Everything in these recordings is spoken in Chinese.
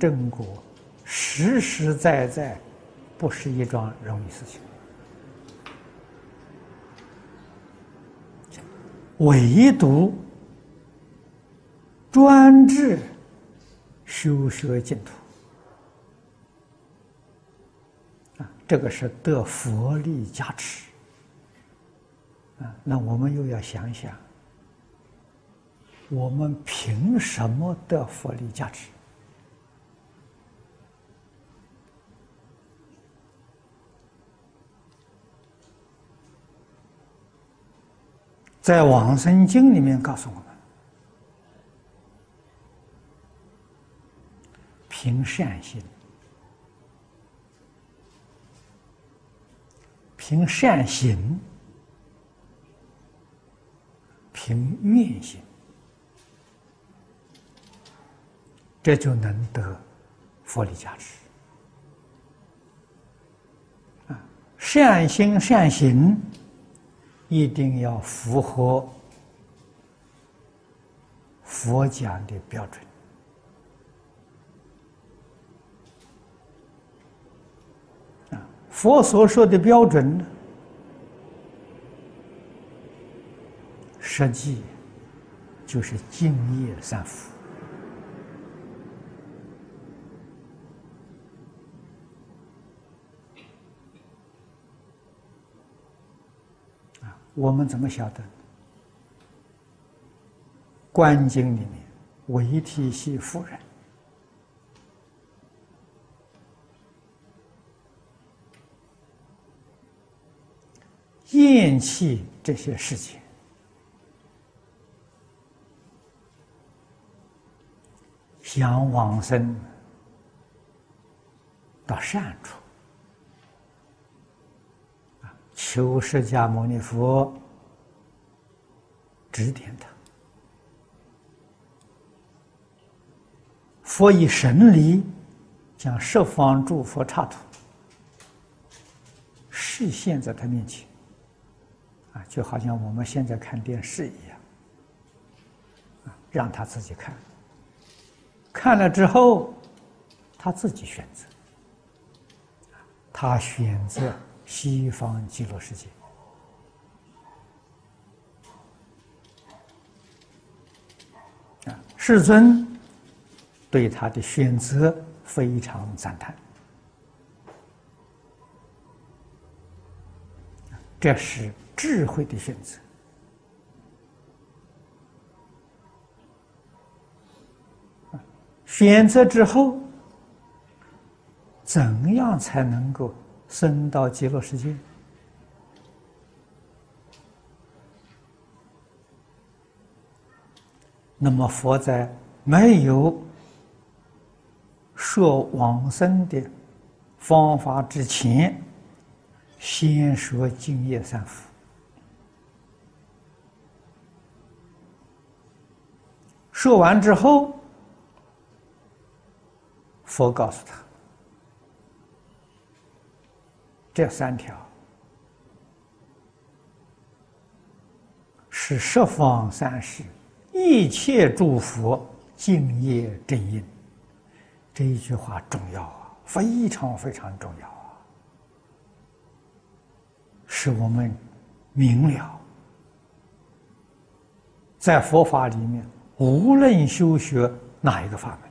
正果，实实在在不是一桩容易事情。唯独专制修学净土啊，这个是得佛力加持啊。那我们又要想想，我们凭什么得佛力加持？在《往生经》里面告诉我们：凭善心，凭善行，凭愿心，这就能得佛力加持。啊，善心善行。一定要符合佛讲的标准啊！佛所说的标准，实际就是敬业三福。我们怎么晓得？《观经》里面，为体系夫人厌弃这些事情，想往生到善处。求释迦牟尼佛指点他，佛以神力将十方诸佛刹土示现在他面前，啊，就好像我们现在看电视一样，啊，让他自己看，看了之后，他自己选择，他选择。西方极乐世界啊，世尊对他的选择非常赞叹，这是智慧的选择。选择之后，怎样才能够？生到极乐世界，那么佛在没有说往生的方法之前，先说净业三福。说完之后，佛告诉他。这三条是十方三世一切诸佛敬业正因，这一句话重要啊，非常非常重要啊，使我们明了，在佛法里面，无论修学哪一个法门。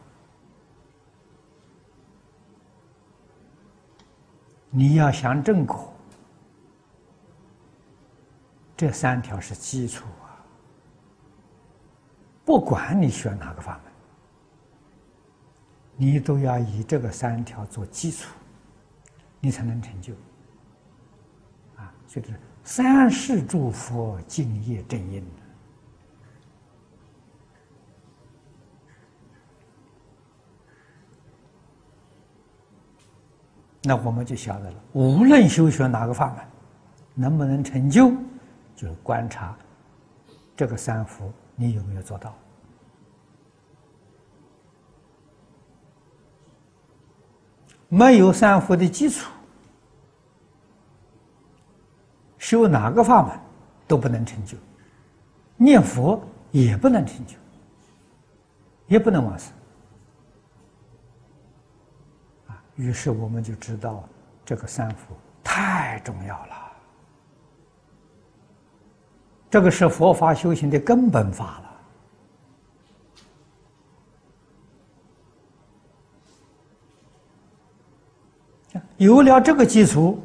你要想正果，这三条是基础啊。不管你选哪个法门，你都要以这个三条做基础，你才能成就。啊，就是三世诸佛敬业正因。那我们就晓得了，无论修学哪个法门，能不能成就，就观察这个三福你有没有做到。没有三福的基础，修哪个法门都不能成就，念佛也不能成就，也不能往生。于是我们就知道这个三福太重要了。这个是佛法修行的根本法了。有了这个基础，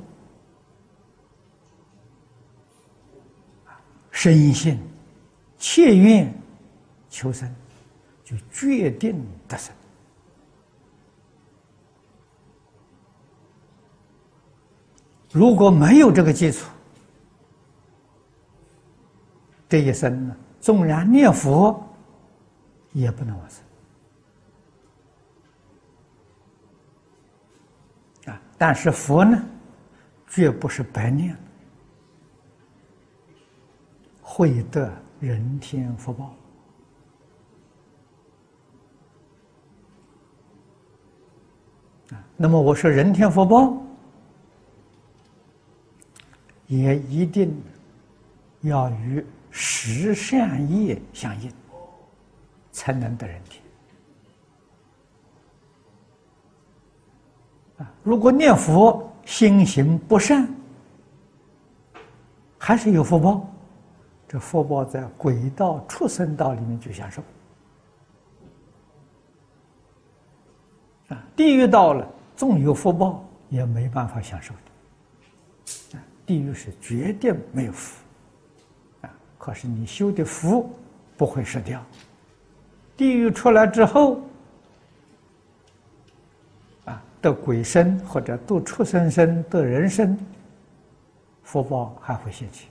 深信、切愿求生，就决定得生。如果没有这个基础，这一生呢，纵然念佛，也不能往生啊！但是佛呢，绝不是白念，会得人天福报啊！那么我说人天福报，也一定要与。十善业相应，才能得人天。啊，如果念佛心行不善，还是有福报，这福报在鬼道、畜生道里面去享受。啊，地狱到了，纵有福报，也没办法享受的。地狱是绝对没有福。啊可是你修的福不会失掉，地狱出来之后，啊，得鬼身或者得畜生身得人身，福报还会现起。